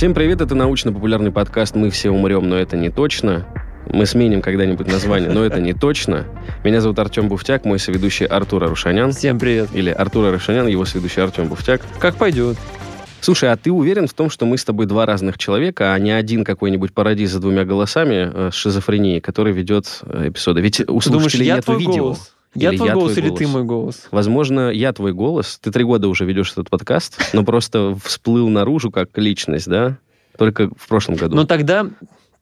Всем привет, это научно-популярный подкаст «Мы все умрем, но это не точно». Мы сменим когда-нибудь название, но это не точно. Меня зовут Артем Буфтяк, мой соведущий Артур Арушанян. Всем привет. Или Артур Арушанян, его соведущий Артем Буфтяк. Как пойдет. Слушай, а ты уверен в том, что мы с тобой два разных человека, а не один какой-нибудь пародист за двумя голосами э, с шизофренией, который ведет э, эпизоды? Ведь у слушателей нет видео. голос? Я Или твой я голос твой или ты голос? мой голос? Возможно, я твой голос. Ты три года уже ведешь этот подкаст, но просто всплыл наружу как личность, да? Только в прошлом году. Но тогда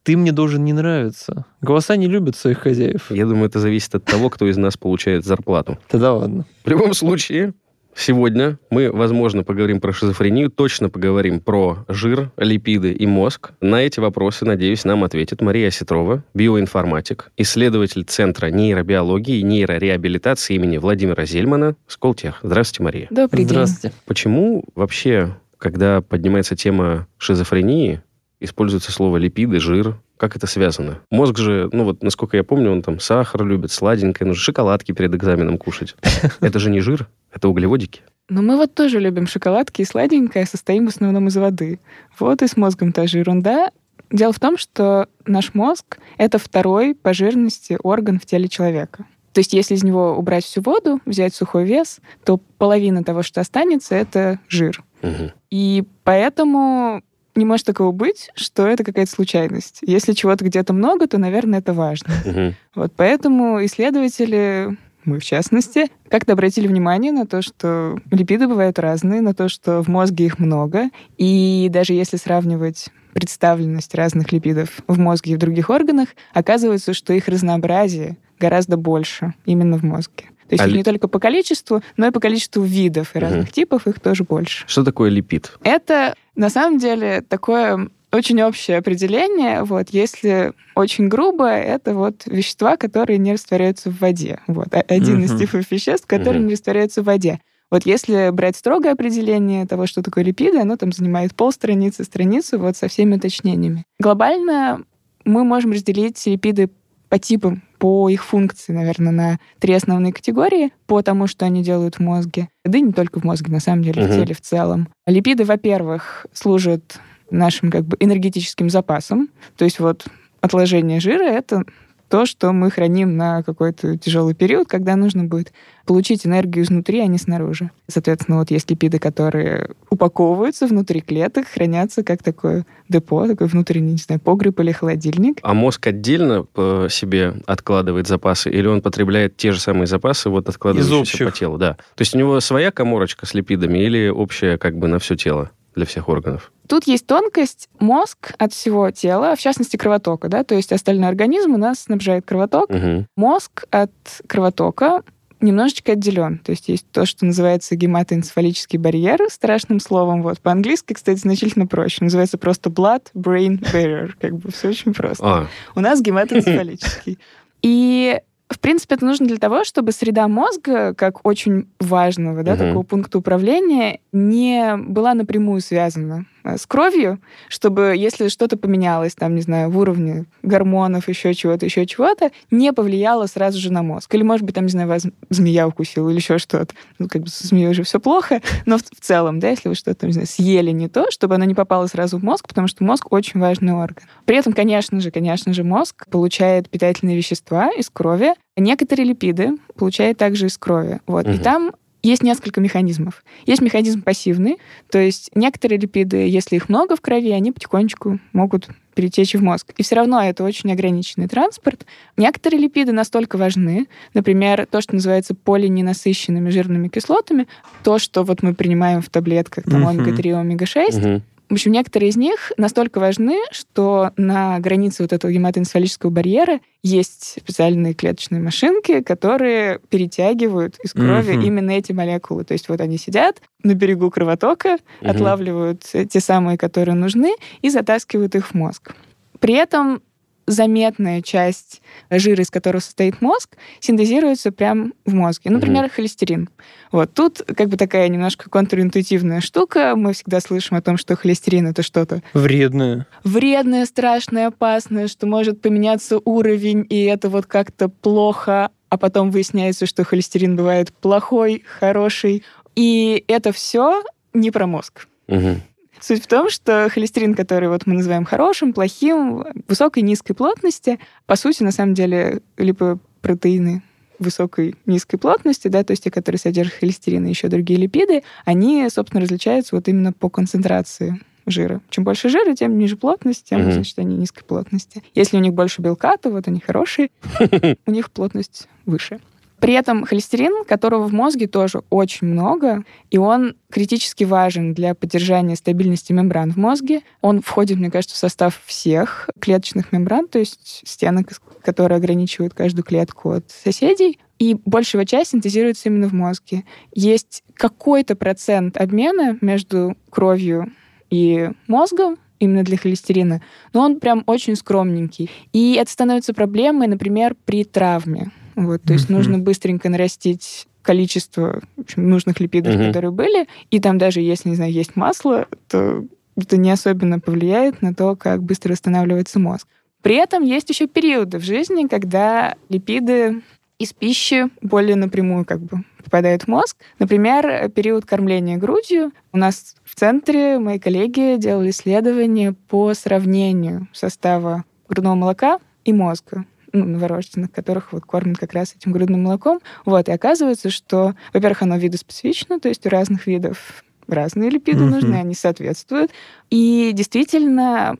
ты мне должен не нравиться. Голоса не любят своих хозяев. Я думаю, это зависит от того, кто из нас получает зарплату. Тогда ладно. В любом случае, сегодня мы, возможно, поговорим про шизофрению, точно поговорим про жир, липиды и мозг. На эти вопросы, надеюсь, нам ответит Мария Сетрова, биоинформатик, исследователь Центра нейробиологии и нейрореабилитации имени Владимира Зельмана, Сколтех. Здравствуйте, Мария. Добрый день. Здравствуйте. Почему вообще, когда поднимается тема шизофрении, используется слово липиды, жир? Как это связано? Мозг же, ну вот, насколько я помню, он там сахар любит, сладенькое, нужно шоколадки перед экзаменом кушать. Это же не жир, это углеводики. Но мы вот тоже любим шоколадки и сладенькое, состоим в основном из воды. Вот и с мозгом та же ерунда. Дело в том, что наш мозг — это второй по жирности орган в теле человека. То есть если из него убрать всю воду, взять сухой вес, то половина того, что останется, это жир. Мгм. И поэтому не может такого быть, что это какая-то случайность. Если чего-то где-то много, то, наверное, это важно. Мгм. Вот поэтому исследователи, мы в частности, как-то обратили внимание на то, что липиды бывают разные, на то, что в мозге их много. И даже если сравнивать представленность разных липидов в мозге и в других органах, оказывается, что их разнообразие гораздо больше именно в мозге. То есть А их ли- не только по количеству, но и по количеству видов и Мгм. разных типов их тоже больше. Что такое липид? Это на самом деле такое очень общее определение. Вот, если очень грубо, это вот вещества, которые не растворяются в воде. Вот, а- один из Мгм. типов веществ, которые Мгм. не растворяются в воде. Вот если брать строгое определение того, что такое липиды, оно там занимает полстраницы, страницу вот со всеми уточнениями. Глобально мы можем разделить липиды по типам, по их функции, наверное, на три основные категории, по тому, что они делают в мозге. Да и не только в мозге, на самом деле, в Мгм. теле в целом. Липиды, во-первых, служат нашим как бы энергетическим запасом. То есть вот отложение жира — это то, что мы храним на какой-то тяжелый период, когда нужно будет получить энергию изнутри, а не снаружи. Соответственно, вот есть липиды, которые упаковываются внутри клеток, хранятся как такое депо, такой внутренний, не знаю, погреб или холодильник. А мозг отдельно по себе откладывает запасы, или он потребляет те же самые запасы, вот откладывающиеся по телу? Да. То есть у него своя коморочка с липидами или общая как бы на все тело для всех органов? Тут есть тонкость. Мозг от всего тела, в частности кровотока, да, то есть остальной организм у нас снабжает кровоток. Мгм. Мозг от кровотока немножечко отделен. То есть есть то, что называется гематоэнцефалический барьер, страшным словом. Вот. По-английски, кстати, значительно проще. Называется просто blood-brain barrier. Как бы все очень просто. А, У нас гематоэнцефалический. И в принципе, это нужно для того, чтобы среда мозга, как очень важного да, Мгм. такого пункта управления, не была напрямую связана с кровью, чтобы, если что-то поменялось, там, не знаю, в уровне гормонов, еще чего-то, еще чего-то, не повлияло сразу же на мозг. Или, может быть, там, не знаю, вас змея укусила или еще что-то. Ну, как бы со змеей уже все плохо, но в, в целом, да, если вы что-то, не знаю, съели не то, чтобы оно не попало сразу в мозг, потому что мозг очень важный орган. При этом, конечно же, конечно же, мозг получает питательные вещества из крови, некоторые липиды получает также из крови. Вот. И Мгм. там есть несколько механизмов. Есть механизм пассивный, то есть некоторые липиды, если их много в крови, они потихонечку могут перетечь в мозг. И все равно это очень ограниченный транспорт. Некоторые липиды настолько важны, например, то, что называется полиненасыщенными жирными кислотами, то, что вот мы принимаем в таблетках, там, Мгм. омега-3, омега-6, мгм. В общем, некоторые из них настолько важны, что на границе вот этого гематоэнцефалического барьера есть специальные клеточные машинки, которые перетягивают из крови Мгм. именно эти молекулы. То есть вот они сидят на берегу кровотока, Мгм. отлавливают те самые, которые нужны, и затаскивают их в мозг. При этом заметная часть жира, из которого состоит мозг, синтезируется прямо в мозге. Например, холестерин. Вот тут как бы такая немножко контринтуитивная штука. Мы всегда слышим о том, что холестерин это что-то Вредное. вредное, страшное, опасное, что может поменяться уровень, и это вот как-то плохо, а потом выясняется, что холестерин бывает плохой, хороший. И это все не про мозг. Мгм. Суть в том, что холестерин, который вот мы называем хорошим, плохим, высокой, низкой плотности, по сути, на самом деле, липопротеины высокой, низкой плотности, да, то есть те, которые содержат холестерин и еще другие липиды, они, собственно, различаются вот именно по концентрации жира. Чем больше жира, тем ниже плотность, тем, Мгм. значит, они низкой плотности. Если у них больше белка, то вот они хорошие, у них плотность выше. При этом холестерин, которого в мозге тоже очень много, и он критически важен для поддержания стабильности мембран в мозге. Он входит, мне кажется, в состав всех клеточных мембран, то есть стенок, которые ограничивают каждую клетку от соседей. И большая часть синтезируется именно в мозге. Есть какой-то процент обмена между кровью и мозгом, именно для холестерина, но он прям очень скромненький. И это становится проблемой, например, при травме. Вот, то есть Мгм. нужно быстренько нарастить количество общем, нужных липидов, Мгм. которые были, и там даже если, не знаю, есть масло, то это не особенно повлияет на то, как быстро восстанавливается мозг. При этом есть еще периоды в жизни, когда липиды из пищи более напрямую как бы попадают в мозг. Например, период кормления грудью. У нас в центре мои коллеги делали исследования по сравнению состава грудного молока и мозга ну, новорожденных, которых вот кормят как раз этим грудным молоком. Вот, и оказывается, что, во-первых, оно видоспецифично, то есть у разных видов разные липиды Мгм. нужны, они соответствуют. И действительно,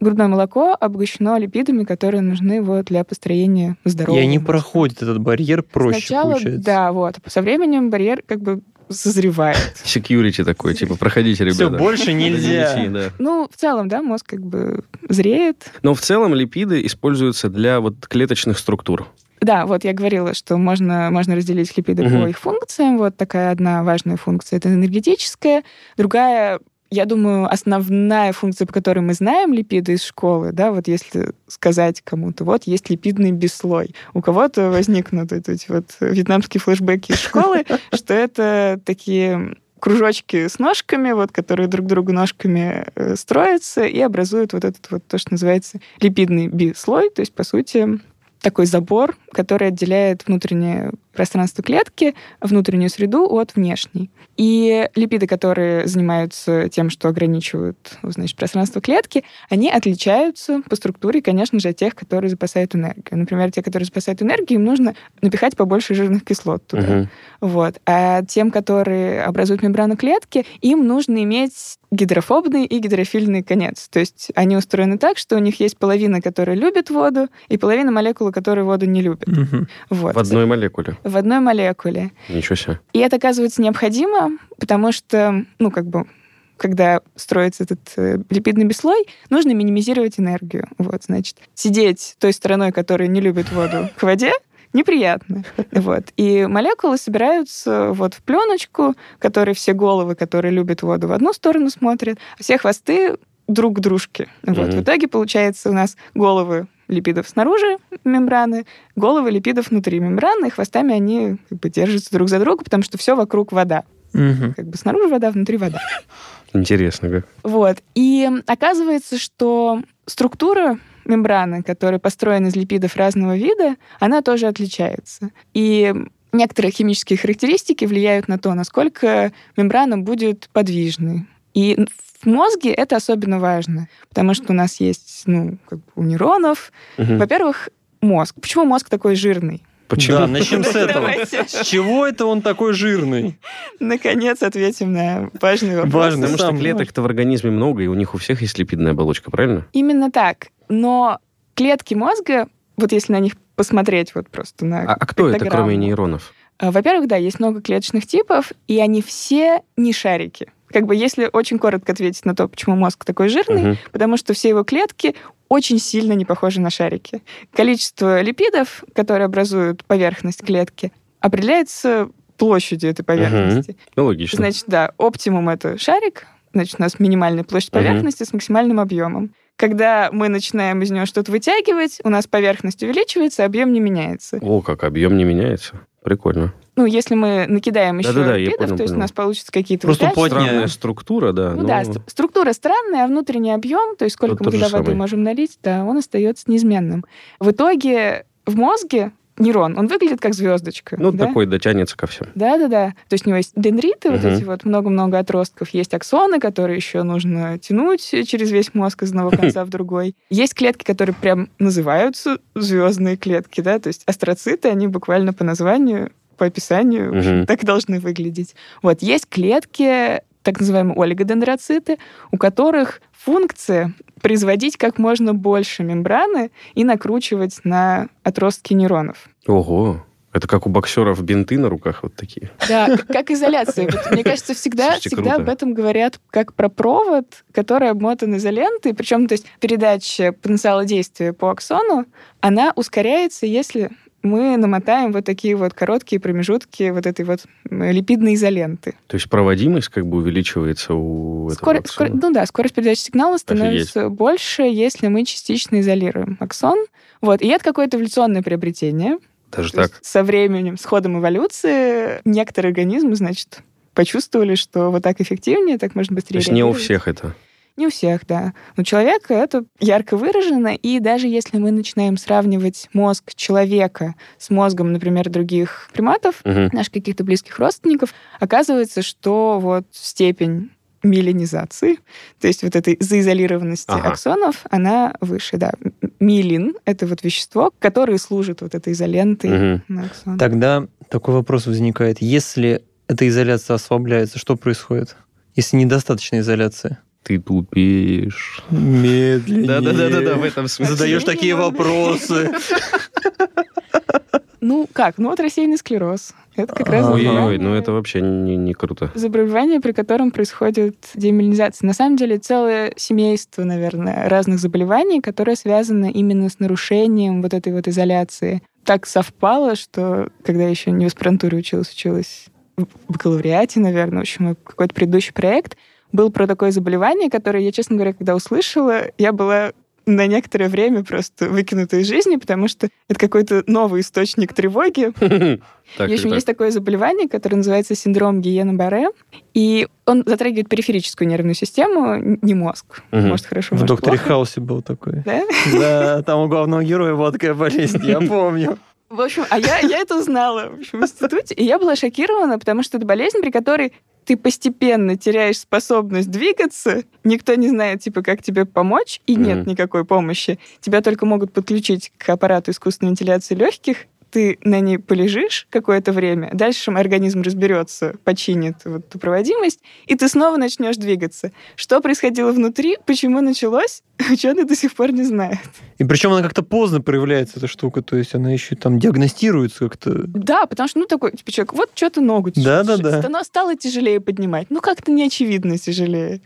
грудное молоко обогащено липидами, которые нужны вот для построения здорового И они проходят этот барьер проще, Сначала, получается. да, вот. Со временем барьер как бы созревает. Security такой, типа, проходите, Все, ребята. больше нельзя. Ну, в целом, да, мозг как бы зреет. Но в целом липиды используются для вот клеточных структур. Да, вот я говорила, что можно, можно разделить липиды Мгм. по их функциям. Вот такая одна важная функция — это энергетическая. Другая я думаю, основная функция, по которой мы знаем липиды из школы, да, вот если сказать кому-то, вот есть липидный бесслой, у кого-то возникнут эти вот вьетнамские флешбеки из школы, что это такие кружочки с ножками, вот, которые друг другу ножками э, строятся и образуют вот этот вот то, что называется липидный бислой, то есть, по сути, такой забор, который отделяет внутреннее пространство клетки, внутреннюю среду от внешней. И липиды, которые занимаются тем, что ограничивают значит, пространство клетки, они отличаются по структуре, конечно же, от тех, которые запасают энергию. Например, те, которые запасают энергию, им нужно напихать побольше жирных кислот туда. Мгм. Вот. А тем, которые образуют мембрану клетки, им нужно иметь гидрофобный и гидрофильный конец. То есть они устроены так, что у них есть половина, которая любит воду, и половина молекулы, которые воду не любят. Мгм. Вот. В одной молекуле. В одной молекуле. Ничего себе. И это оказывается необходимо, потому что, ну, как бы, когда строится этот э, липидный бесслой, нужно минимизировать энергию. Вот, значит, сидеть той стороной, которая не любит воду, к воде, неприятно. Вот. И молекулы собираются вот в пленочку, которые все головы, которые любят воду, в одну сторону смотрят, а все хвосты друг к дружке. Вот. Мгм. В итоге получается у нас головы липидов снаружи мембраны, головы липидов внутри мембраны, и хвостами они как бы держатся друг за друга, потому что все вокруг вода. Мгм. Как бы снаружи вода, внутри вода. Интересно как. Вот. И оказывается, что структура мембраны, которая построена из липидов разного вида, она тоже отличается. И некоторые химические характеристики влияют на то, насколько мембрана будет подвижной. И в мозге это особенно важно, потому что у нас есть, ну, как бы у нейронов, Мгм. во-первых, мозг. Почему мозг такой жирный? Почему? Да, начнем с этого. Давайте. С чего это он такой жирный? Наконец ответим на важный вопрос. Важный. Потому что клеток-то в организме много, и у них у всех есть липидная оболочка, правильно? Именно так. Но клетки мозга, вот если на них посмотреть вот просто на... А, а кто это, кроме нейронов? А, Во-первых, да, есть много клеточных типов, и они все не шарики. Как бы если очень коротко ответить на то, почему мозг такой жирный, Мгм. потому что все его клетки очень сильно не похожи на шарики. Количество липидов, которые образуют поверхность клетки, определяется площадью этой поверхности. Ну, логично. Значит, да, оптимум — это шарик, значит, у нас минимальная площадь поверхности с максимальным объемом. Когда мы начинаем из него что-то вытягивать, у нас поверхность увеличивается, объем не меняется. О, как объем не меняется. Прикольно. Ну, если мы накидаем еще Да-да-да, я липидов, понял, то есть понял. у нас получится какие-то Просто вот. Странная структура, да. Ну но- да, ст- структура странная, а внутренний объем, то есть сколько Тот мы туда воды можем налить, да, он остается неизменным. В итоге в мозге нейрон, он выглядит как звездочка. Ну, да? такой дотянется ко всем. Да-да-да. То есть у него есть дендриты, вот Мгм. эти вот много-много отростков. Есть аксоны, которые еще нужно тянуть через весь мозг из одного конца в другой. Есть клетки, которые прям называются звездные клетки, да, то есть астроциты, они буквально по названию, по описанию Мгм. так должны выглядеть. Вот, есть клетки, так называемые олигодендроциты, у которых функция производить как можно больше мембраны и накручивать на отростки нейронов. Ого. Это как у боксеров бинты на руках вот такие. Да, как изоляция. Вот, мне кажется, всегда, Слушайте, всегда круто. об этом говорят как про провод, который обмотан изолентой. Причем, то есть, передача потенциала действия по аксону, она ускоряется, если мы намотаем вот такие вот короткие промежутки вот этой вот липидной изоленты. То есть проводимость как бы увеличивается у этого Скоро- аксона. скоро- ну да, скорость передачи сигнала становится больше, если мы частично изолируем аксон. Вот. И это какое-то эволюционное приобретение. Даже То так. со временем, с ходом эволюции, некоторые организмы, значит, почувствовали, что вот так эффективнее, так можно То быстрее есть не у всех это. Не у всех, да. У человека это ярко выражено, и даже если мы начинаем сравнивать мозг человека с мозгом, например, других приматов, Мгм. наших каких-то близких родственников, оказывается, что вот степень миелинизации, то есть вот этой заизолированности Ага. аксонов, она выше, да. М- Миелин — это вот вещество, которое служит вот этой изолентой Мгм. на аксон. Тогда такой вопрос возникает. Если эта изоляция ослабляется, что происходит? Если недостаточно изоляции? Ты тупишь. Медленнее. Да-да-да-да, в этом смысле. Задаешь такие вопросы. Ну как? Ну вот рассеянный склероз. Это как раз. Ой-ой-ой, ну это вообще не, не круто. заболевание, при котором происходит демилинизация. На самом деле целое семейство, наверное, разных заболеваний, которые связаны именно с нарушением вот этой вот изоляции. Так совпало, что когда я еще не в аспирантуре училась, училась в бакалавриате, наверное, в общем, какой-то предыдущий проект, был про такое заболевание, которое я, честно говоря, когда услышала, я была на некоторое время просто выкинута из жизни, потому что это какой-то новый источник тревоги, в общем, есть такое заболевание, которое называется синдром Гиена-Барре, и он затрагивает периферическую нервную систему, не мозг. Может, хорошо, В «Докторе. Хаусе» был такой. Да? Да, там у главного героя была такая болезнь, я помню. В общем, а я, я это узнала в, общем, в институте, и я была шокирована, потому что это болезнь, при которой ты постепенно теряешь способность двигаться, никто не знает, типа, как тебе помочь, и нет Мгм. никакой помощи. Тебя только могут подключить к аппарату искусственной вентиляции легких, ты на ней полежишь какое-то время, дальше организм разберется, починит вот эту проводимость, и ты снова начнешь двигаться. Что происходило внутри, почему началось, ученые до сих пор не знают. И причем она как-то поздно проявляется, эта штука, то есть она еще там диагностируется как-то. Да, потому что, ну, такой, типа, человек, вот что-то ногу Да-да-да. Оно стало тяжелее поднимать. Ну, как-то неочевидно тяжелее.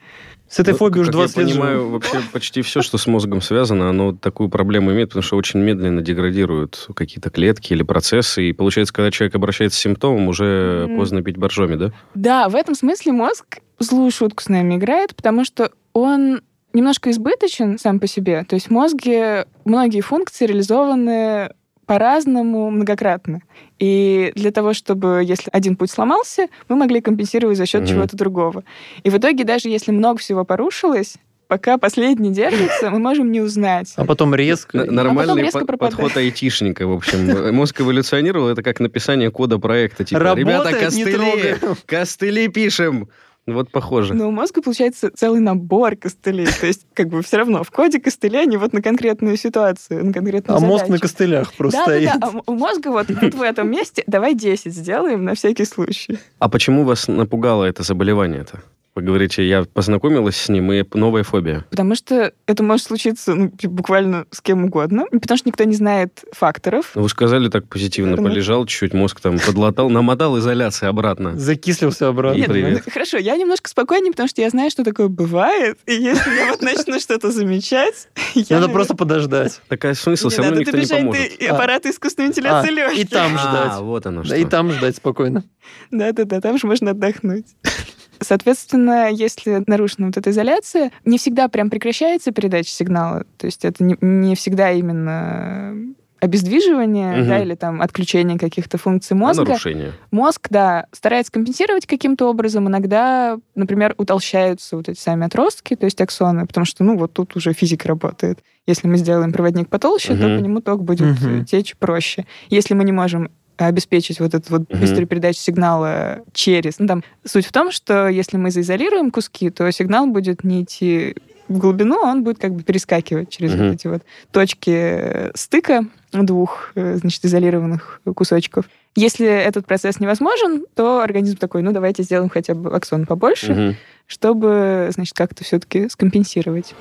С этой Ну, фобией уже как 20 я лет живу. понимаю, вообще почти все, что с мозгом связано, оно такую проблему имеет, потому что очень медленно деградируют какие-то клетки или процессы. И получается, когда человек обращается с симптомом, уже Мгм. поздно пить боржоми, да? Да, в этом смысле мозг злую шутку с нами играет, потому что он немножко избыточен сам по себе. То есть в мозге многие функции реализованы по-разному многократно. И для того, чтобы, если один путь сломался, мы могли компенсировать за счет Мгм. чего-то другого. И в итоге, даже если много всего порушилось, пока последний держится, мы можем не узнать. А потом резко. Н- Нормальный резко по- пропадает. подход айтишника, в общем. Мозг эволюционировал, это как написание кода проекта. Типа, ребята, Работает, не костыли, костыли пишем. Вот похоже. Но у мозга получается целый набор костылей. То есть, как бы все равно в коде костыли, они вот на конкретную ситуацию, на конкретную А мозг на задачу. костылях просто да, стоит. да, да. А у мозга вот, вот в этом месте давай 10 сделаем на всякий случай. А почему вас напугало это заболевание-то? Вы говорите, я познакомилась с ним, и новая фобия. Потому что это может случиться ну, типа, буквально с кем угодно. Потому что никто не знает факторов. Ну, Вы сказали так позитивно, Наверное. полежал чуть-чуть, мозг там подлатал, намотал изоляции обратно. Закислился обратно. Нет, привет. ну, хорошо, я немножко спокойнее, потому что я знаю, что такое бывает. И если я вот начну что-то замечать, я... Надо просто подождать. Такая смысл, все равно никто не поможет. до аппарата искусственной вентиляции А, легких. и там А, ждать. вот оно что. и там ждать спокойно. Да-да-да, там же можно отдохнуть. Соответственно, если нарушена вот эта изоляция, не всегда прям прекращается передача сигнала. То есть это не, не всегда именно обездвиживания, Мгм. да, или там отключения каких-то функций А мозга, нарушение. мозг, да, старается компенсировать каким-то образом. Иногда, например, утолщаются вот эти сами отростки, то есть аксоны, потому что, ну, вот тут уже физика работает. Если мы сделаем проводник потолще, то Мгм. по нему ток будет э, течь проще. Если мы не можем обеспечить вот эту вот Мгм. быструю передачу сигнала через... Ну, там, суть в том, что если мы заизолируем куски, то сигнал будет не идти в глубину, а он будет как бы перескакивать через Мгм. вот эти вот точки э, стыка двух, э, значит, изолированных кусочков. Если этот процесс невозможен, то организм такой, ну, давайте сделаем хотя бы аксон побольше, Мгм. чтобы, значит, как-то все-таки скомпенсировать.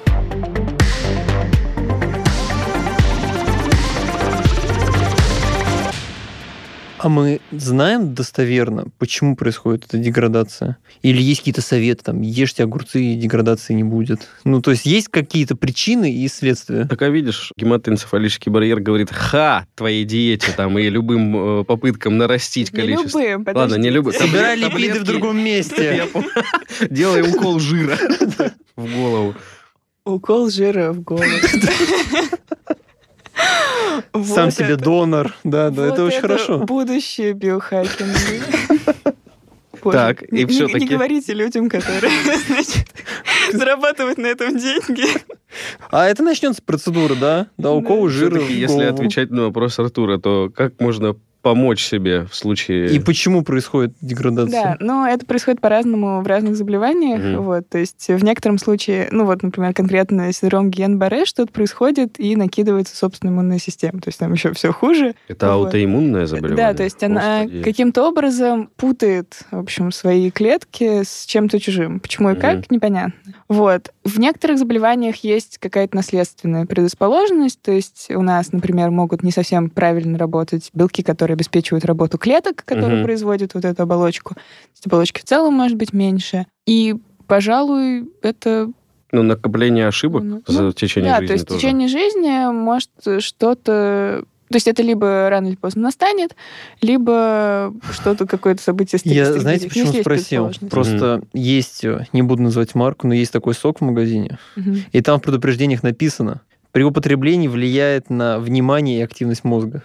А мы знаем достоверно, почему происходит эта деградация? Или есть какие-то советы, там, ешьте огурцы, и деградации не будет? Ну, то есть есть какие-то причины и следствия? Так, а видишь, гематоэнцефалический барьер говорит «ха» твоей диете там и любым э, попыткам нарастить Не количество. любым, Ладно, не любым. Собирай липиды в другом месте. Делай укол жира в голову. Укол жира в голову. Сам Вот себе это- донор. Да, да, вот это очень хорошо. Будущее биохакинга. Боже, Так, и всё-таки- Не говорите людям, которые, значит, зарабатывают на этом деньги. А это начнется процедура, да? Да, укол жира Всё-таки, в если отвечать на вопрос Артура, то как можно помочь себе в случае... И почему происходит Да, деградация? но это происходит по-разному в разных заболеваниях. Мгм. Вот, то есть в некотором случае, ну вот, например, конкретно синдром Гиен-Барре, что-то происходит и накидывается собственная иммунная система. То есть там еще все хуже. Это Вот. аутоиммунное заболевание? Да, то есть она Господи. каким-то образом путает, в общем, свои клетки с чем-то чужим. Почему и как, Мгм. непонятно. Вот. В некоторых заболеваниях есть какая-то наследственная предрасположенность, то есть у нас, например, могут не совсем правильно работать белки, которые обеспечивают работу клеток, которые Мгм. производят вот эту оболочку. То есть оболочки в целом может быть меньше. И, пожалуй, это Ну, накопление ошибок Ну, за течение да, жизни то есть тоже. в течение жизни может что-то... То есть это либо рано или поздно настанет, либо что-то, какое-то событие Я, знаете, почему есть спросил? Просто есть, э, не буду называть марку, но есть такой сок в магазине, Мгм. и там в предупреждениях написано, при употреблении влияет на внимание и активность мозга.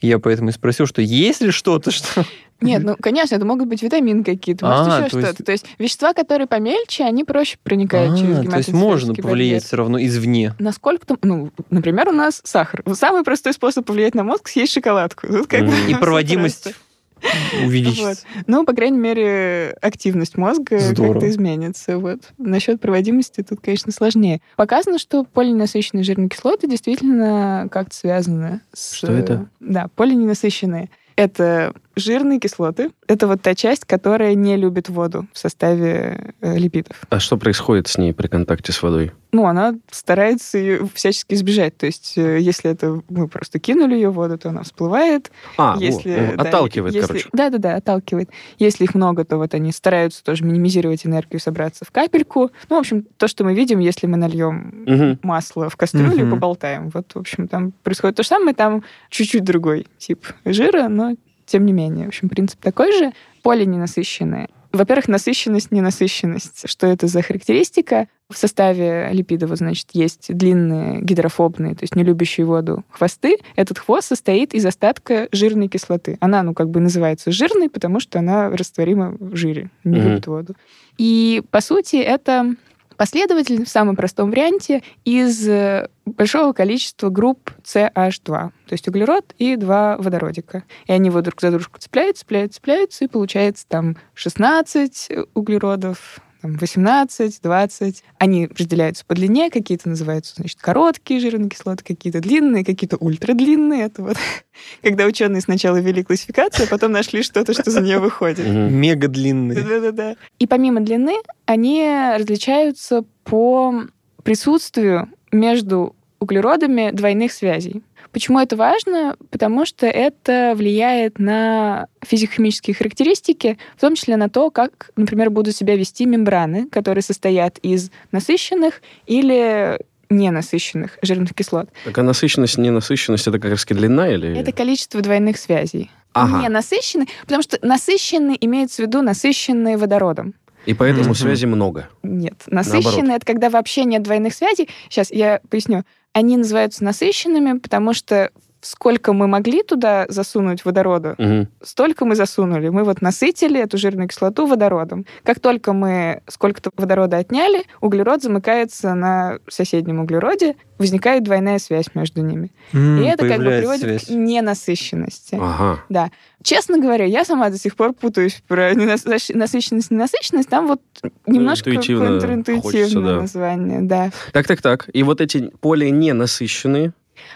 И я поэтому и спросил, что есть ли что-то, что... Нет, ну, конечно, это могут быть витамины какие-то, может, А, еще то есть- что-то. То есть вещества, которые помельче, они проще проникают через А, то есть можно повлиять барьер. все равно извне. Насколько там, ну, например, у нас сахар. Самый простой способ повлиять на мозг съесть шоколадку. Тут как Мгм. И проводимость увеличится. Ну, по крайней мере, активность мозга как-то изменится. Вот. Насчет проводимости тут, конечно, сложнее. Показано, что полиненасыщенные жирные кислоты действительно как-то связаны с... Что это? Да, полиненасыщенные. Это жирные кислоты. Это вот та часть, которая не любит воду в составе э, липидов. А что происходит с ней при контакте с водой? Ну, она старается ее всячески избежать. То есть, э, если это мы просто кинули ее в воду, то она всплывает. А, если, во, да, отталкивает, если- короче. Да, да, да, отталкивает. Если их много, то вот они стараются тоже минимизировать энергию, собраться в капельку. Ну, в общем, то, что мы видим, если мы нальем Мгм. масло в кастрюлю и Мгм. поболтаем. Вот, в общем, там происходит то же самое, там чуть-чуть другой тип жира, но тем не менее. В общем, принцип такой же. Полиненасыщенные. Во-первых, насыщенность, ненасыщенность. Что это за характеристика? В составе липидов, значит, есть длинные гидрофобные, то есть не любящие воду хвосты. Этот хвост состоит из остатка жирной кислоты. Она, ну, как бы называется жирной, потому что она растворима в жире, не Мгм. любит воду. И, по сути, это последователь в самом простом варианте из э, большого количества групп CH2, то есть углерод и два водородика. И они вот друг за дружку цепляются, цепляются, цепляются, и получается там 16 углеродов, там 18, 20. Они разделяются по длине, какие-то называются, значит, короткие жирные кислоты, какие-то длинные, какие-то ультрадлинные. Это вот когда ученые сначала ввели классификацию, а потом нашли что-то, что за нее выходит. Мега длинные. Да-да-да. И помимо длины, они различаются по присутствию между углеродами двойных связей. Почему это важно? Потому что это влияет на физико-химические характеристики, в том числе на то, как, например, будут себя вести мембраны, которые состоят из насыщенных или ненасыщенных жирных кислот. Так а насыщенность, ненасыщенность, это как раз длина или... Это количество двойных связей. Ага. Не насыщенный, потому что насыщенный имеется в виду насыщенные водородом. И поэтому Мгм. связи много. Нет. Насыщенные это когда вообще нет двойных связей. Сейчас я поясню. Они называются насыщенными, потому что сколько мы могли туда засунуть водорода, Мгм. столько мы засунули. Мы вот насытили эту жирную кислоту водородом. Как только мы сколько-то водорода отняли, углерод замыкается на соседнем углероде, возникает двойная связь между ними. М, И это как бы приводит связь. к ненасыщенности. Ага. Да. Честно говоря, я сама до сих пор путаюсь про насыщенность, ненасыщенность. Там вот немножко интуитивно контринтуитивное хочется, да. название, да. Так, так, так. И вот эти поле ненасыщенные.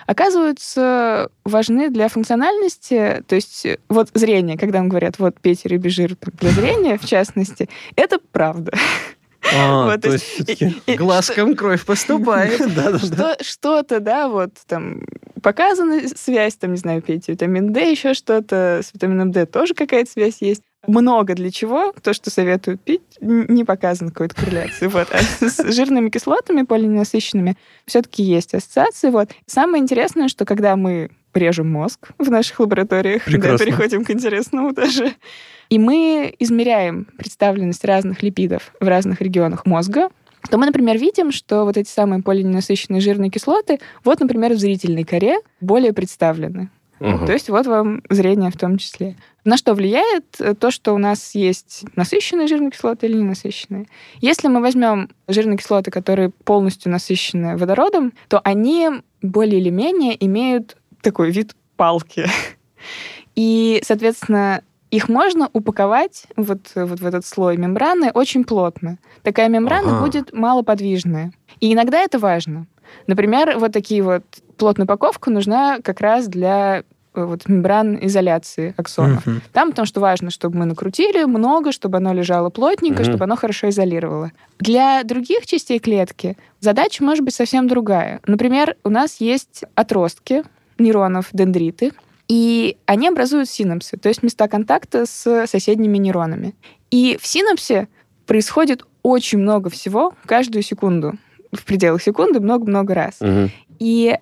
Оказываются важны для функциональности. То есть э, вот зрение, когда нам говорят, вот пейте рыбий жир для зрения, в частности, это правда. А, Вот, то есть все-таки... Глазком кровь поступает. Да-да-да. что- Что-то, да, вот там показана связь, там, не знаю, пейте витамин D, еще что-то. С витамином D тоже какая-то связь есть. Много для чего. То, что советуют пить, не показано какой-то корреляции. Вот. А с жирными кислотами, полиненасыщенными, все-таки есть ассоциации. Вот. Самое интересное, что когда мы режем мозг в наших лабораториях, да, Прекрасно. переходим к интересному даже, и мы измеряем представленность разных липидов в разных регионах мозга, то мы, например, видим, что вот эти самые полиненасыщенные жирные кислоты, вот, например, в зрительной коре более представлены. Ага. То есть вот вам зрение в том числе. На что влияет э, то, что у нас есть насыщенные жирные кислоты или ненасыщенные? Если мы возьмем жирные кислоты, которые полностью насыщены водородом, то они более или менее имеют такой вид палки. И, соответственно, их можно упаковать вот, вот в этот слой мембраны очень плотно. Такая мембрана Ага. будет малоподвижная. И иногда это важно. Например, вот такие вот плотная упаковка нужна как раз для э, вот мембран изоляции аксонов. Мгм. Там потому что важно, чтобы мы накрутили много, чтобы оно лежало плотненько, Мгм. чтобы оно хорошо изолировало. Для других частей клетки задача может быть совсем другая. Например, у нас есть отростки нейронов, дендриты, и они образуют синапсы, то есть места контакта с соседними нейронами. И в синапсе происходит очень много всего каждую секунду. В пределах секунды много-много раз. Мгм. И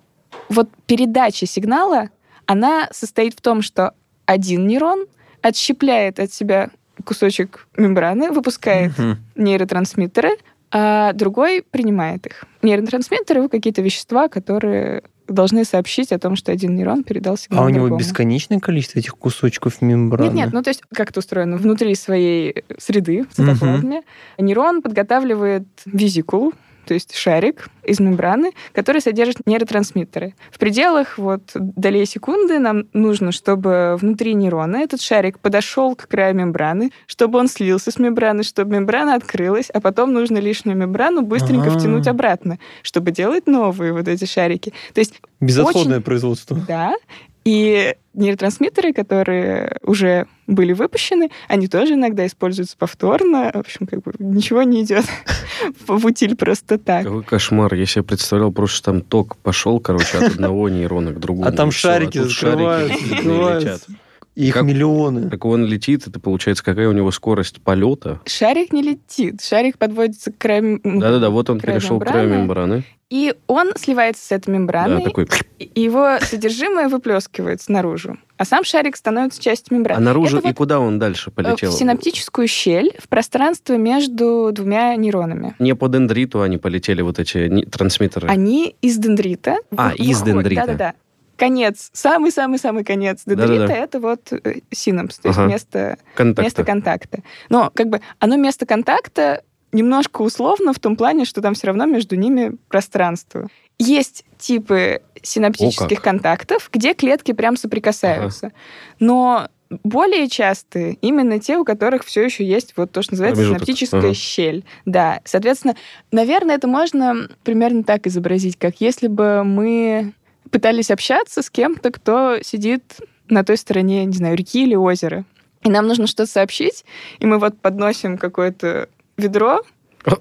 вот передача сигнала, она состоит в том, что один нейрон отщепляет от себя кусочек мембраны, выпускает Мгм. нейротрансмиттеры, а другой принимает их. Нейротрансмиттеры — какие-то вещества, которые должны сообщить о том, что один нейрон передал сигнал А у него другому. бесконечное количество этих кусочков мембраны? Нет, нет, ну то есть как это устроено? Внутри своей среды, в цитоплазме, нейрон подготавливает визикулу, то есть шарик из мембраны, который содержит нейротрансмиттеры. В пределах вот долей секунды нам нужно, чтобы внутри нейрона этот шарик подошел к краю мембраны, чтобы он слился с мембраной, чтобы мембрана открылась, а потом нужно лишнюю мембрану быстренько А. втянуть обратно, чтобы делать новые вот эти шарики. То есть Безотходное очень- производство. да. И нейротрансмиттеры, которые уже были выпущены, они тоже иногда используются повторно. В общем, как бы ничего не идет в утиль просто так. Какой кошмар. Я себе представлял просто, что там ток пошел, короче, от одного нейрона к другому. А там всё, шарики закрываются. Их Как- миллионы. Так он летит, это получается, какая у него скорость полета? Шарик не летит. Шарик подводится к краю... Да-да-да, вот он краю перешел к краю мембраны. И он сливается с этой Да, мембраной, такой. и его содержимое выплескивается наружу. А сам шарик становится частью мембраны. А наружу Это и вот, куда он дальше э, полетел? В синаптическую щель, в пространство между двумя нейронами. Не по дендриту они полетели, вот эти трансмиттеры. Они из дендрита. А, из дендрита. Да-да-да. Конец, самый-самый-самый конец дендрита Да-да-да. это вот э, синапс, то есть Ага. место, Контакта. место контакта. Но как бы оно место контакта немножко условно в том плане, что там все равно между ними пространство. Есть типы синаптических как. контактов, где клетки прям соприкасаются. Но более частые именно те, у которых все еще есть вот то, что называется Промежуток. синаптическая Ага. щель. Да, соответственно, наверное, это можно примерно так изобразить, как если бы мы пытались общаться с кем-то, кто сидит на той стороне, не знаю, реки или озера. И нам нужно что-то сообщить, и мы вот подносим какое-то ведро,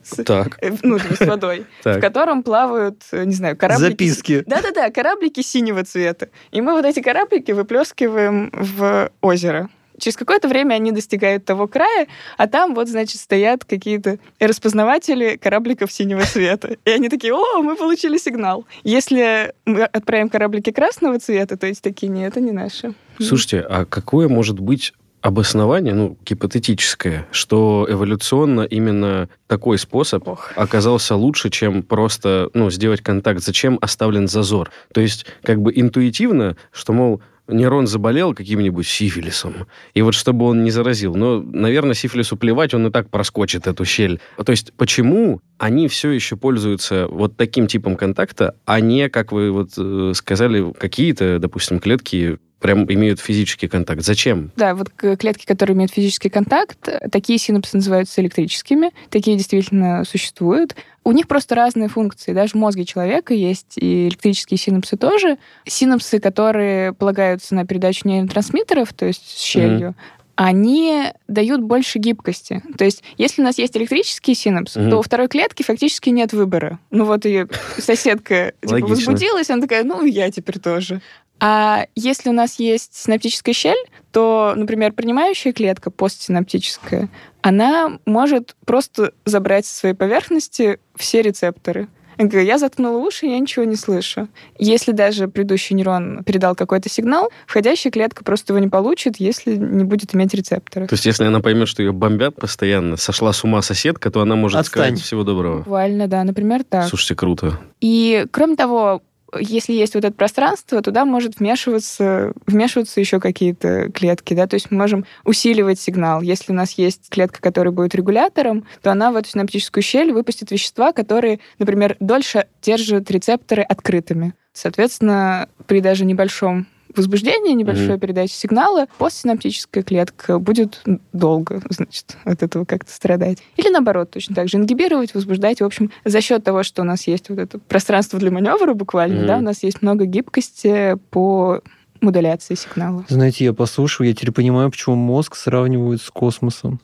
с- Так, э, ну, с водой, в котором плавают, э, не знаю, кораблики. Записки. Да-да-да, кораблики синего цвета. И мы вот эти кораблики выплескиваем в озеро. Через какое-то время они достигают того края, а там вот, значит, стоят какие-то распознаватели корабликов синего цвета. И они такие, о, мы получили сигнал. Если мы отправим кораблики красного цвета, то эти такие, нет, это не наши. Слушайте, а какое может быть обоснование, ну, гипотетическое, что эволюционно именно такой способ Ох. оказался лучше, чем просто, ну, сделать контакт. Зачем оставлен зазор? То есть, как бы интуитивно, что, мол, нейрон заболел каким-нибудь сифилисом, и вот чтобы он не заразил. Но, наверное, сифилису плевать, он и так проскочит эту щель. То есть почему они все еще пользуются вот таким типом контакта, а не, как вы вот э, сказали, какие-то, допустим, клетки прям имеют физический контакт. Зачем? Да, вот клетки, которые имеют физический контакт, такие синапсы называются электрическими. Такие действительно существуют. У них просто разные функции. Даже в мозге человека есть и электрические синапсы тоже. Синапсы, которые полагаются на передачу нейротрансмиттеров, то есть с щелью, они дают больше гибкости. То есть, если у нас есть электрический синапс, Мгм. то у второй клетки фактически нет выбора. Ну вот ее соседка типа, возбудилась, она такая, ну я теперь тоже. А если у нас есть синаптическая щель, то, например, принимающая клетка, постсинаптическая, она может просто забрать со своей поверхности все рецепторы. Я заткнула уши, я ничего не слышу. Если даже предыдущий нейрон передал какой-то сигнал, входящая клетка просто его не получит, если не будет иметь рецепторов. То есть, если она поймет, что ее бомбят постоянно, сошла с ума соседка, то она может Отстань. сказать всего доброго. Буквально, да, например, так. Слушайте, круто. И, кроме того, если есть вот это пространство, туда может вмешиваться, вмешиваться еще какие-то клетки, да, то есть мы можем усиливать сигнал. Если у нас есть клетка, которая будет регулятором, то она в эту синаптическую щель выпустит вещества, которые, например, дольше держат рецепторы открытыми. Соответственно, при даже небольшом возбуждении, небольшой Мгм. передаче сигнала, постсинаптическая клетка будет долго, значит, от этого как-то страдать. Или наоборот, точно так же ингибировать, возбуждать. В общем, за счет того, что у нас есть вот это пространство для маневра буквально, Мгм. да, у нас есть много гибкости по модуляции сигнала. Знаете, я послушал, я теперь понимаю, почему мозг сравнивают с космосом.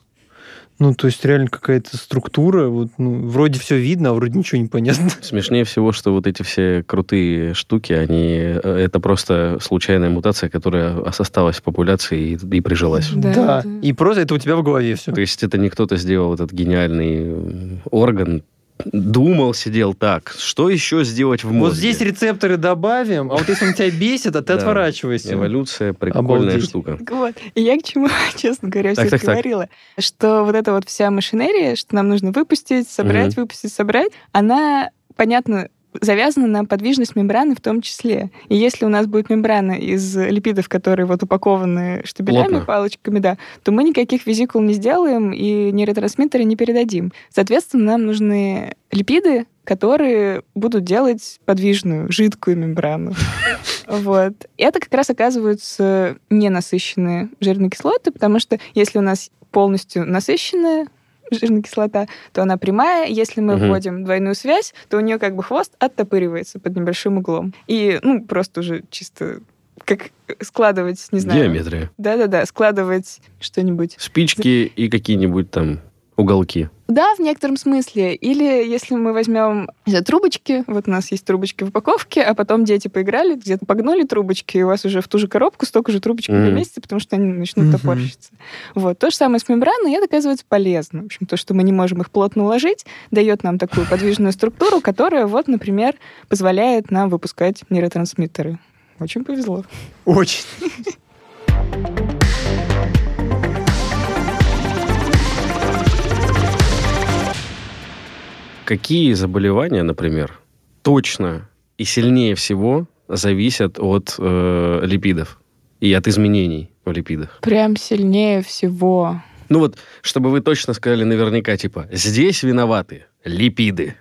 Ну, то есть реально какая-то структура, вот, ну, вроде все видно, а вроде ничего не понятно. Смешнее всего, что вот эти все крутые штуки, они э, это просто случайная мутация, которая осталась в популяции и, и прижилась. Да, да. И просто это у тебя в голове все. То есть это не кто-то сделал этот гениальный орган, думал, сидел так. Что еще сделать в мозге? Вот здесь рецепторы добавим, а вот если он тебя бесит, а ты отворачивайся. Эволюция прикольная штука. Вот. И я к чему, честно говоря, все говорила, что вот эта вот вся машинерия, что нам нужно выпустить, собрать, выпустить, собрать, она, понятно, завязана на подвижность мембраны в том числе. И если у нас будет мембрана из липидов, которые вот упакованы штабелями, Плотно. палочками, да, то мы никаких визикул не сделаем и нейротрансмиттеры не передадим. Соответственно, нам нужны липиды, которые будут делать подвижную, жидкую мембрану. Вот. И это как раз оказываются ненасыщенные жирные кислоты, потому что если у нас полностью насыщенная жирная кислота, то она прямая. Если мы Мгм. вводим двойную связь, то у нее как бы хвост оттопыривается под небольшим углом. И, ну, просто уже чисто как складывать, не знаю... Геометрия. Да-да-да, складывать что-нибудь. Спички и какие-нибудь там уголки. Да, в некотором смысле. Или если мы возьмем знаю, трубочки, вот у нас есть трубочки в упаковке, а потом дети поиграли, где-то погнули трубочки, и у вас уже в ту же коробку столько же трубочек Мгм. поместится, потому что они начнут Мгм. топорщиться. Вот. То же самое с мембраной, и это оказывается полезно. В общем, то, что мы не можем их плотно уложить, дает нам такую подвижную структуру, которая, вот, например, позволяет нам выпускать нейротрансмиттеры. Очень повезло. Очень. Какие заболевания, например, точно и сильнее всего зависят от э, липидов и от изменений в липидах? Прям сильнее всего. Ну вот, чтобы вы точно сказали наверняка, типа, здесь виноваты липиды.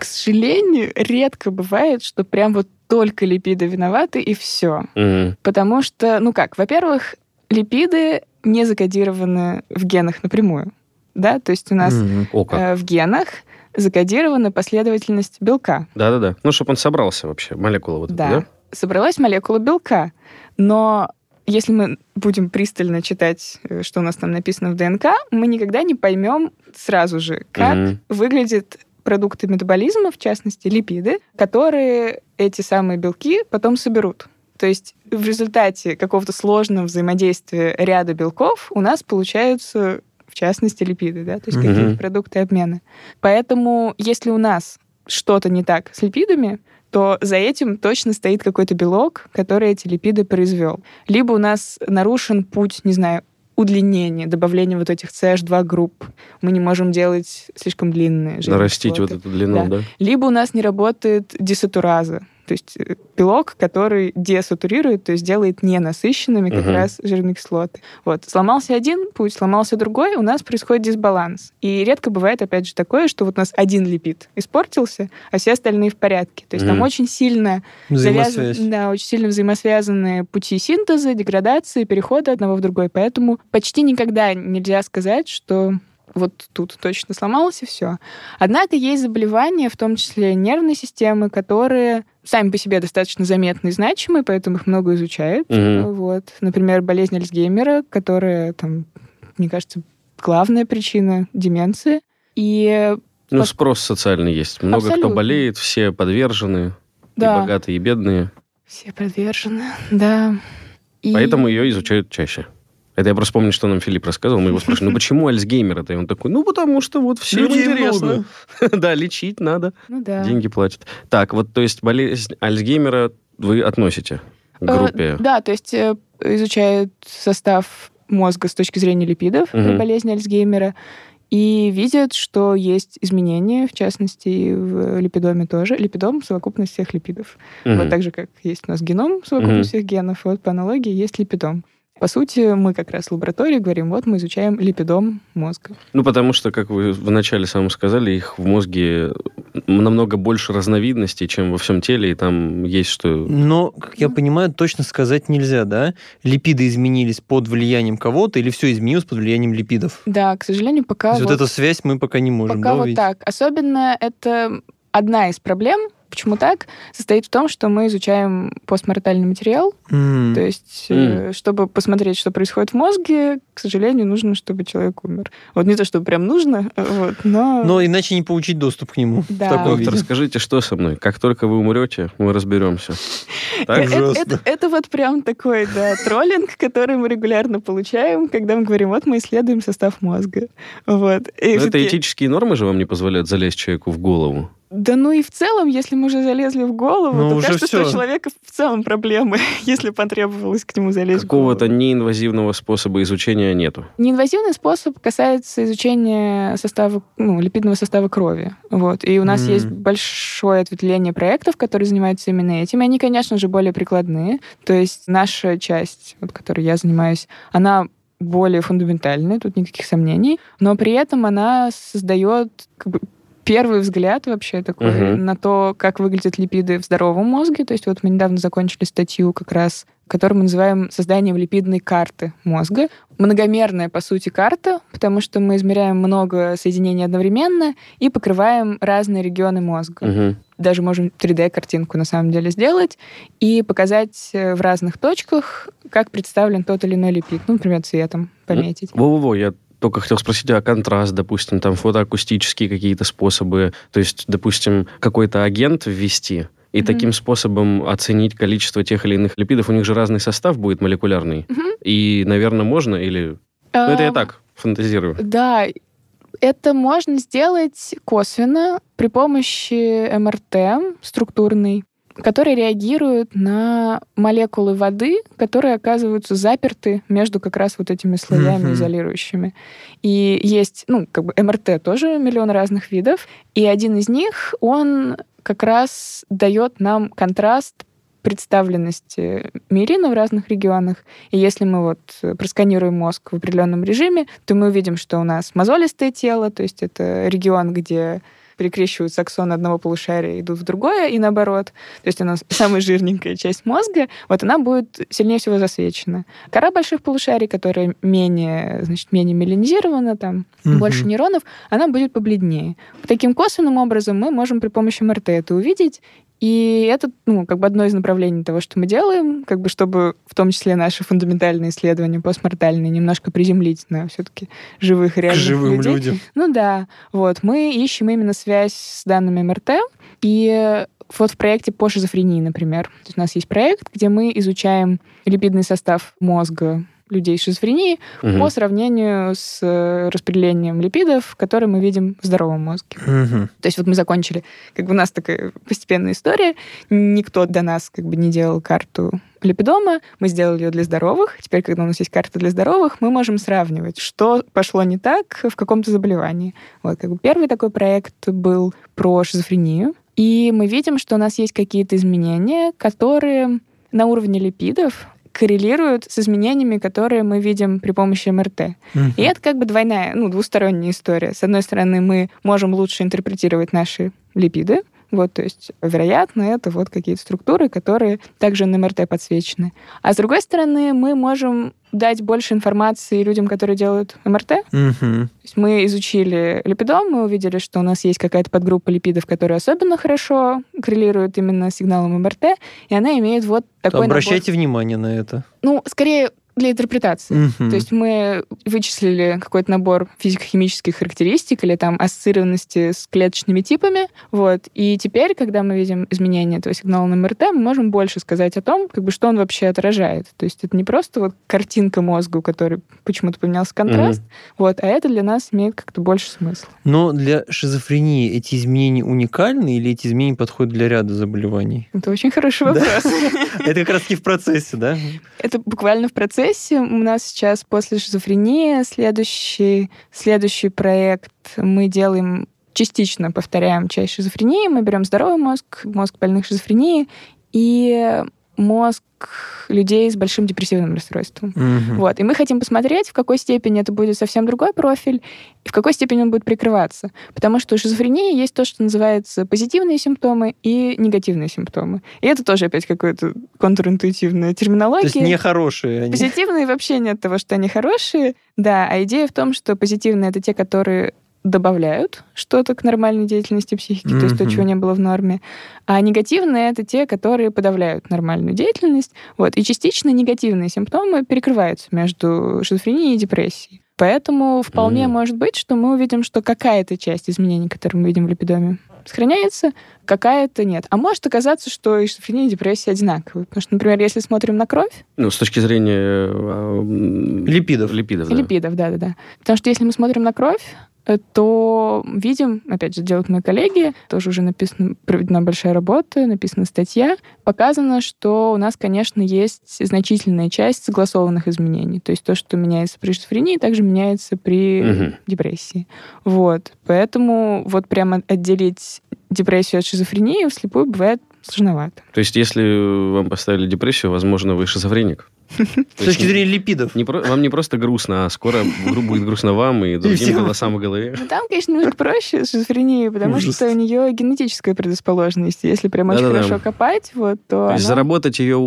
К сожалению, редко бывает, что прям вот только липиды виноваты, и все. Потому что, ну как, во-первых, липиды не закодированы в генах напрямую. Да, то есть у нас Мгм. О, э, в генах закодирована последовательность белка. Да-да-да. Ну, чтобы он собрался вообще, молекула вот эта, Да. да? Собралась молекула белка. Но если мы будем пристально читать, э, что у нас там написано в ДНК, мы никогда не поймем сразу же, как выглядят продукты метаболизма, в частности липиды, которые эти самые белки потом соберут. То есть в результате какого-то сложного взаимодействия ряда белков у нас получаются, в частности, липиды, да, то есть Мгм. какие-то продукты обмена. Поэтому если у нас что-то не так с липидами, то за этим точно стоит какой-то белок, который эти липиды произвел. Либо у нас нарушен путь, не знаю, удлинение, добавление вот этих CH2 групп. Мы не можем делать слишком длинные Нарастить вот эту длину, Да. да? Либо у нас не работает десатураза, то есть э, белок, который десатурирует, то есть делает ненасыщенными как Мгм. раз жирные кислоты. Вот. Сломался один путь, сломался другой, у нас происходит дисбаланс. И редко бывает, опять же, такое, что вот у нас один липид испортился, а все остальные в порядке. То есть там Мгм. очень сильно Взаимосвязь. завязан- да, очень сильно взаимосвязаны пути синтеза, деградации, перехода одного в другой. Поэтому почти никогда нельзя сказать, что вот тут точно сломалось и все. Однако есть заболевания, в том числе нервной системы, которые сами по себе достаточно заметны и значимы, поэтому их много изучают. Мгм. Вот. Например, болезнь Альцгеймера, которая, там, мне кажется, главная причина деменции. И Ну, Пос- спрос социальный есть. Много кто Абсолютно. болеет, все подвержены, и да, богатые, и бедные. все подвержены, да. И- Поэтому ее изучают чаще. Это я просто помню, что нам Филипп рассказывал. Мы его спрашивали, ну почему Альцгеймер это? И он такой, ну потому что вот всем Людей интересно. Да, лечить надо, Ну да. деньги платят. Так, вот, то есть болезнь Альцгеймера вы относите к Э, группе? Да, то есть э, изучают состав мозга с точки зрения липидов при Мгм. болезни Альцгеймера и видят, что есть изменения, в частности, и в липидоме тоже. Липидом — совокупность всех липидов. Мгм. Вот так же, как есть у нас геном, совокупность Мгм. всех генов, вот по аналогии есть липидом. По сути, мы как раз в лаборатории говорим, вот мы изучаем липидом мозга. Ну, потому что, как вы вначале самом сказали, их в мозге намного больше разновидностей, чем во всем теле, и там есть что... Но, как я понимаю, точно сказать нельзя, да? Липиды изменились под влиянием кого-то или все изменилось под влиянием липидов? Да, к сожалению, пока То есть вот, вот эту связь мы пока не можем, Пока да, вот увидеть? так. Особенно это одна из проблем. Почему так? Состоит в том, что мы изучаем постмортальный материал. М. То есть, э, чтобы посмотреть, что происходит в мозге, к сожалению, нужно, чтобы человек умер. Вот не то, чтобы прям нужно, э, вот, но... Но иначе не получить доступ к нему Да. Доктор, виде. скажите, что со мной? Как только вы умрете, мы разберемся. Так? э. Это, это вот прям такой, да, троллинг, который мы регулярно получаем, когда мы говорим, вот мы исследуем состав мозга. Вот. И Но это этические нормы же вам не позволяют залезть человеку в голову. Да ну и в целом, если мы уже залезли в голову, Ну, то уже кажется, что всё. у человека в целом проблемы, если потребовалось к нему залезть. Какого-то неинвазивного способа изучения нету. Неинвазивный способ касается изучения состава, ну, липидного состава крови. Вот. И у нас М. есть большое ответвление проектов, которые занимаются именно этим. И они, конечно же, более прикладные. То есть наша часть, вот, которой я занимаюсь, она более фундаментальная, тут никаких сомнений. Но при этом она создает как бы, первый взгляд вообще такой Мгм. на то, как выглядят липиды в здоровом мозге. То есть вот мы недавно закончили статью как раз которую мы называем созданием липидной карты мозга. Многомерная, по сути, карта, потому что мы измеряем много соединений одновременно и покрываем разные регионы мозга. Мгм. Даже можем 3D-картинку на самом деле сделать и показать э, в разных точках, как представлен тот или иной липид. Ну, например, цветом пометить. Во-во-во, я только хотел спросить, а контраст, допустим, там фотоакустические какие-то способы, то есть, допустим, какой-то агент ввести, и Мгм. таким способом оценить количество тех или иных липидов. У них же разный состав будет молекулярный. Мгм. И, наверное, можно или... Ну, это я Ам, так, фантазирую. Да, это можно сделать косвенно при помощи МРТ структурной, который реагирует на молекулы воды, которые оказываются заперты между как раз вот этими слоями Мгм. изолирующими. И есть, ну, как бы МРТ тоже миллион разных видов, и один из них, он как раз дает нам контраст представленности миелина в разных регионах. И если мы вот просканируем мозг в определенном режиме, то мы увидим, что у нас мозолистое тело, то есть это регион, где перекрещиваются аксоны одного полушария, идут в другое, и наоборот. То есть она самая жирненькая часть мозга, вот она будет сильнее всего засвечена. Кора больших полушарий, которая менее, значит, менее меланизирована, там Мгм. больше нейронов, она будет побледнее. Таким косвенным образом мы можем при помощи МРТ это увидеть, и это, ну, как бы одно из направлений того, что мы делаем, как бы чтобы в том числе наши фундаментальные исследования постмортальные немножко приземлить на все-таки живых К реальных живым людей. людям. Ну да, вот, мы ищем именно связь с данными МРТ, и вот в проекте по шизофрении, например. У нас есть проект, где мы изучаем липидный состав мозга людей с шизофренией Мгм. по сравнению с э, распределением липидов, которые мы видим в здоровом мозге. Мгм. То есть вот мы закончили, как бы у нас такая постепенная история, никто до нас как бы не делал карту липидома, мы сделали ее для здоровых. Теперь, когда у нас есть карта для здоровых, мы можем сравнивать, что пошло не так в каком-то заболевании. Вот, как бы первый такой проект был про шизофрению, и мы видим, что у нас есть какие-то изменения, которые на уровне липидов коррелируют с изменениями, которые мы видим при помощи МРТ. Мгм. И это как бы двойная, ну, двусторонняя история. С одной стороны, мы можем лучше интерпретировать наши липиды, вот, то есть, вероятно, это вот какие-то структуры, которые также на МРТ подсвечены. А с другой стороны, мы можем дать больше информации людям, которые делают МРТ. То есть мы изучили липидом, мы увидели, что у нас есть какая-то подгруппа липидов, которая особенно хорошо коррелирует именно с сигналом МРТ, и она имеет вот такой Обращайте внимание на это. набор. Ну, скорее для интерпретации. Мгм. То есть мы вычислили какой-то набор физико-химических характеристик или там ассоциированности с клеточными типами. Вот. И теперь, когда мы видим изменения этого сигнала на МРТ, мы можем больше сказать о том, как бы, что он вообще отражает. То есть это не просто вот картинка мозга, у которой почему-то поменялся контраст, вот, а это для нас имеет как-то больше смысла. Но для шизофрении эти изменения уникальны или эти изменения подходят для ряда заболеваний? Это очень хороший вопрос. Это как раз таки в процессе, да? Это буквально в процессе. У нас сейчас после шизофрении следующий, следующий проект. Мы делаем частично повторяем часть шизофрении. Мы берем здоровый мозг, мозг больных шизофрении. И мозг людей с большим депрессивным расстройством. Мгм. Вот. И мы хотим посмотреть, в какой степени это будет совсем другой профиль, и в какой степени он будет прикрываться. Потому что у шизофрении есть то, что называется позитивные симптомы и негативные симптомы. И это тоже опять какая-то контринтуитивная То терминология. есть нехорошие они. Позитивные вообще нет того, что они хорошие. Да, а идея в том, что позитивные — это те, которые добавляют что-то к нормальной деятельности психики, то есть то, чего не было в норме. А негативные — это те, которые подавляют нормальную деятельность. Вот. И частично негативные симптомы перекрываются между шизофренией и депрессией. Поэтому вполне Мгм. может быть, что мы увидим, что какая-то часть изменений, которые мы видим в липидоме, сохраняется, какая-то нет. А может оказаться, что и шизофрения, и депрессия одинаковые. Потому что, например, если смотрим на кровь, Ну, с точки зрения... м, Липидов. Липидов, да. Липидов, да-да-да. Потому что если мы смотрим на кровь, э, то видим, опять же, делают мои коллеги, тоже уже написано, проведена большая работа, написана статья, показано, что у нас, конечно, есть значительная часть согласованных изменений. То есть то, что меняется при шизофрении, также меняется при Мгм. депрессии. Вот. Поэтому вот прямо отделить депрессию от шизофрении вслепую бывает сложновато. То есть, если вам поставили депрессию, возможно, вы шизофреник. То С есть точки зрения липидов. не про- Вам не просто грустно, а скоро будет грустно вам и другим голосам в голове. Ну, там, конечно, немножко проще с шизофренией, потому Ужас. что у нее генетическая предрасположенность. Если прям очень Да-да-да. хорошо копать, вот, то То есть она- заработать ее,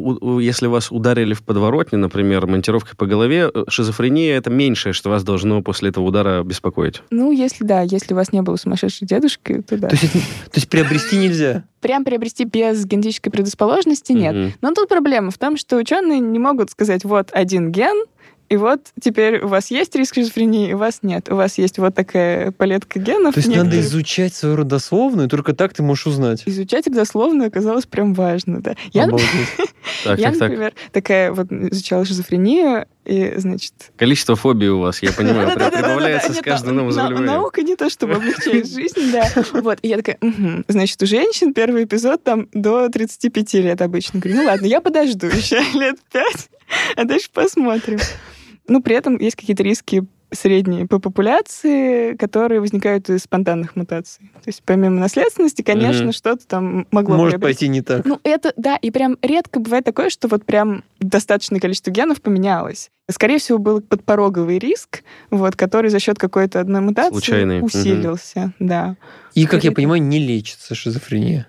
если вас ударили в подворотне, например, монтировкой по голове, э, шизофрения это меньшее, что вас должно после этого удара беспокоить. Ну, если да, если у вас не было сумасшедшей дедушки, то да. То есть, то есть приобрести нельзя. Прям приобрести без генетической предрасположенности нет. Мгм. Но тут проблема в том, что ученые не могут сказать, вот один ген, и вот теперь у вас есть риск шизофрении, у вас нет. У вас есть вот такая палетка генов. То есть надо некоторых. изучать свою родословную, и только так ты можешь узнать. Изучать родословную оказалось прям важно, да. Я. Так, я так, так. например, такая вот изучала шизофрению, и, значит, Количество фобий у вас, я понимаю, прибавляется с каждым новым заболеванием. Наука не то, чтобы облегчает жизнь, да. Вот, и я такая, значит, у женщин первый эпизод там до 35 лет обычно. Говорю, ну ладно, я подожду еще лет 5, а дальше посмотрим. Ну, при этом есть какие-то риски средние по популяции, которые возникают из спонтанных мутаций. То есть помимо наследственности, конечно, Мгм. что-то там могло Может приобрести. пойти не так. Ну, это, да, и прям редко бывает такое, что вот прям достаточное количество генов поменялось. Скорее всего, был подпороговый риск, вот, который за счет какой-то одной мутации Случайный, усилился, да. И, как я скорее- понимаю, не лечится шизофрения.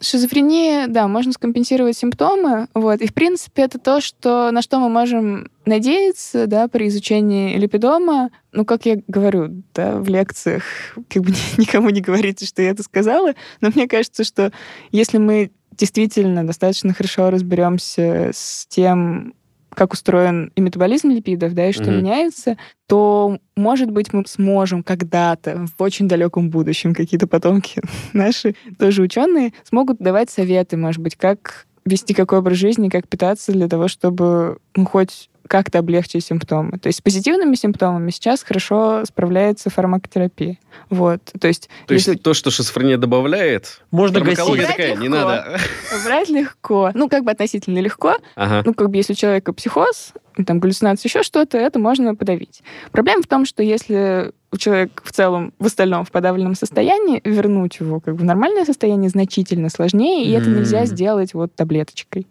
Шизофрения, да, можно скомпенсировать симптомы, вот, и, в принципе, это то, что, на что мы можем надеяться, да, при изучении липидома. Ну, как я говорю, да, в лекциях, как бы никому не говорите, что я это сказала, но мне кажется, что если мы действительно достаточно хорошо разберемся с тем, как устроен и метаболизм липидов, да, и что Мгм. меняется, то, может быть, мы сможем когда-то, в очень далеком будущем, какие-то потомки наши, тоже ученые, смогут давать советы, может быть, как вести какой образ жизни, как питаться для того, чтобы ну, хоть как-то облегчить симптомы. То есть с позитивными симптомами сейчас хорошо справляется фармакотерапия. Вот. То есть, То если... есть то, что шизофрения добавляет, Можно гасить. такая, не Легко. надо. Брать легко. Ну, как бы относительно легко. Ага. Ну, как бы если у человека психоз, там, галлюцинация, еще что-то, это можно подавить. Проблема в том, что если у человека в целом, в остальном, в подавленном состоянии, вернуть его как бы в нормальное состояние значительно сложнее, и это нельзя сделать вот таблеточкой.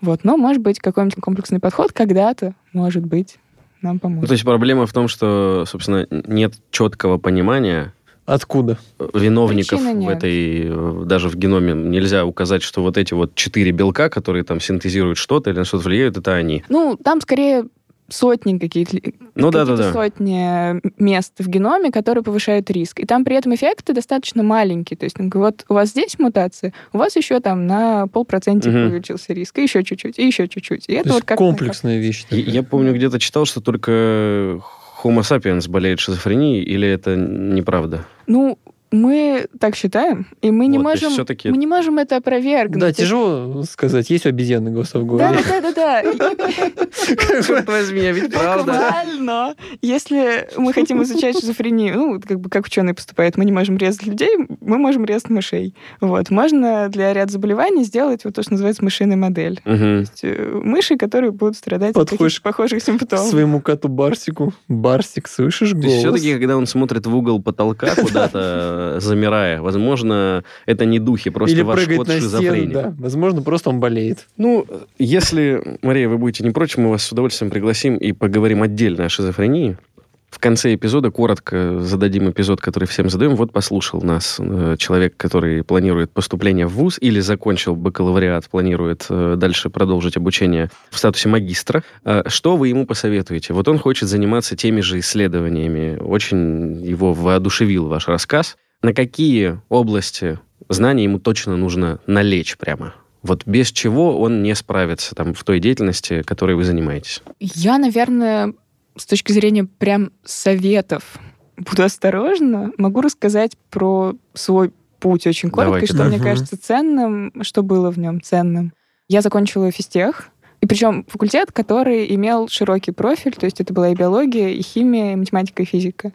Вот. Но, может быть, какой-нибудь комплексный подход когда-то, может быть, нам Ну, поможет. то есть проблема в том, что, собственно, нет четкого понимания Откуда? виновников Причины в этой, э, даже в геноме нельзя указать, что вот эти вот четыре белка, которые там синтезируют что-то или на что-то влияют, это они. Ну, там скорее сотни какие-то Ну да, да, какие-то да. сотни мест в геноме, которые повышают риск. И там при этом эффекты достаточно маленькие. То есть, ну, вот у вас здесь мутация, у вас еще там на полпроцентика Мгм. увеличился риск, и еще чуть-чуть, и еще чуть-чуть. И это То есть вот как комплексная вещь. Я, такая. я помню, где-то читал, что только Homo sapiens болеет шизофренией, или это неправда? Ну, мы так считаем, и мы не Вот, можем, всё-таки- мы не можем это опровергнуть. Да, тяжело сказать, есть у обезьяны голоса в Да, голове. да, да, да, да. Возьми, ведь правда. Буквально. Если мы хотим изучать шизофрению, ну, как бы как ученые поступают, мы не можем резать людей, мы можем резать мышей. Вот. Можно для ряда заболеваний сделать вот то, что называется мышиная модель. То есть, э, мыши, которые будут страдать от похожих симптомов. своему коту Барсику. Барсик, слышишь голос? все-таки, когда он смотрит в угол потолка куда-то, замирая, возможно, это не духи, просто Или ваш кот шизофреник. да. Возможно, просто он болеет. Ну, если, Мария, вы будете не против, мы вас с удовольствием пригласим и поговорим отдельно о шизофрении. В конце эпизода коротко зададим эпизод, который всем задаем. Вот послушал нас э, человек, который планирует поступление в ВУЗ или закончил бакалавриат, планирует э, дальше продолжить обучение в статусе магистра. Э, Что вы ему посоветуете? Вот он хочет заниматься теми же исследованиями. Очень его воодушевил ваш рассказ. На какие области знаний ему точно нужно налечь прямо? Вот без чего он не справится там в той деятельности, которой вы занимаетесь. Я, наверное, с точки зрения прям советов буду осторожна. Могу рассказать про свой путь очень коротко, Давайте. и что мне Мгм. кажется ценным, что было в нем ценным. Я закончила физтех, и причем факультет, который имел широкий профиль, то есть это была и биология, и химия, и математика, и физика.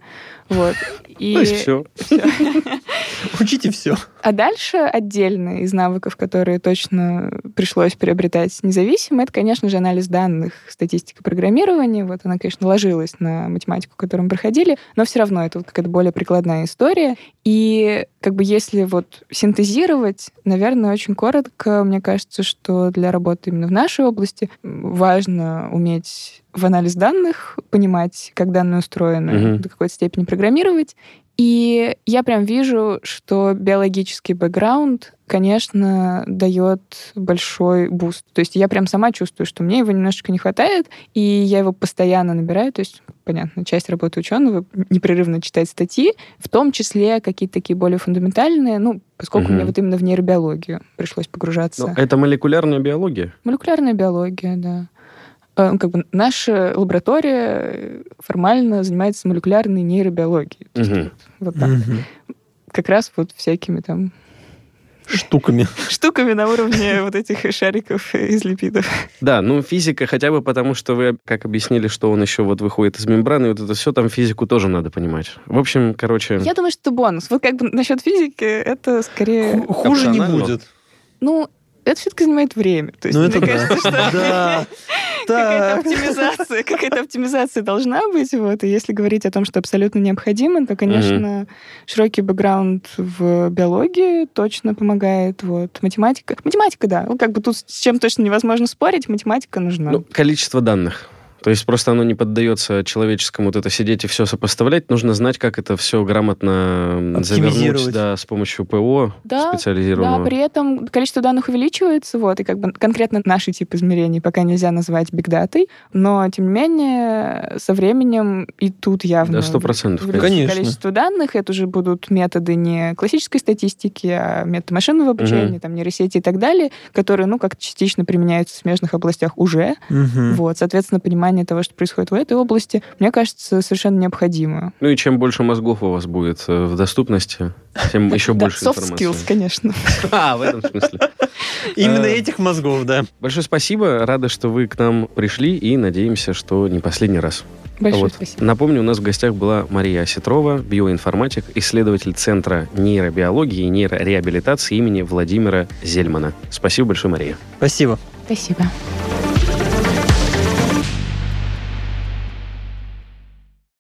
Вот. И То есть все. всё. Учите все. А дальше отдельно из навыков, которые точно пришлось приобретать независимо, это, конечно же, анализ данных, статистика программирования. Вот она, конечно, ложилась на математику, которую мы проходили, но все равно это вот какая-то более прикладная история. И как бы если вот синтезировать, наверное, очень коротко, мне кажется, что для работы именно в нашей области важно уметь в анализ данных, понимать, как данные устроены, Мгм. до какой-то степени программировать. И я прям вижу, что биологический бэкграунд, конечно, дает большой boost. То есть я прям сама чувствую, что мне его немножечко не хватает, и я его постоянно набираю. То есть, понятно, часть работы ученого непрерывно читать статьи, в том числе какие-то такие более фундаментальные, ну, поскольку Мгм. мне вот именно в нейробиологию пришлось погружаться. Но это молекулярная биология. Молекулярная биология, да. Э, ну, Как бы наша лаборатория э, формально занимается молекулярной нейробиологией. Мгм. вот, вот так. Как раз вот всякими там Штуками. штуками на уровне вот этих шариков из липидов. Да, ну физика хотя бы потому, что вы как объяснили, что он еще вот выходит из мембраны, и вот это все, там физику тоже надо понимать. В общем, короче... Я думаю, что это бонус. Вот как бы насчет физики, это скорее... Ху- Хуже не будет. Ну, это все-таки занимает время. То есть, Ну, мне это кажется, да. что Да. какая-то оптимизация, какая-то оптимизация должна быть. Вот. И если говорить о том, что абсолютно необходимо, то, конечно, широкий бэкграунд в биологии точно помогает. Вот. Математика. Математика, да. Ну, как бы тут с чем точно невозможно спорить, математика нужна. Ну, количество данных. То есть просто оно не поддается человеческому вот это сидеть и все сопоставлять. Нужно знать, как это все грамотно завернуть да, с помощью ПО Да, Да, специализированного. при этом количество данных увеличивается, вот, и как бы конкретно наши тип измерений пока нельзя назвать бигдатой, но, тем не менее, со временем и тут явно Да, сто процентов, конечно. количество данных, это уже будут методы не классической статистики, а методы машинного обучения, Мгм. там, нейросети и так далее, которые, ну, как частично применяются в смежных областях уже, Мгм. вот, соответственно, понимание того, что происходит в этой области, мне кажется, совершенно необходимо. Ну и чем больше мозгов у вас будет э, в доступности, тем еще больше soft информации. skills, конечно. А, в этом смысле. Именно этих мозгов, да. Большое спасибо. Рады, что вы к нам пришли и надеемся, что не последний раз. Большое Вот. спасибо. Напомню, у нас в гостях была Мария Осетрова, биоинформатик, исследователь Центра нейробиологии и нейрореабилитации имени Владимира Зельмана. Спасибо большое, Мария. Спасибо. Спасибо.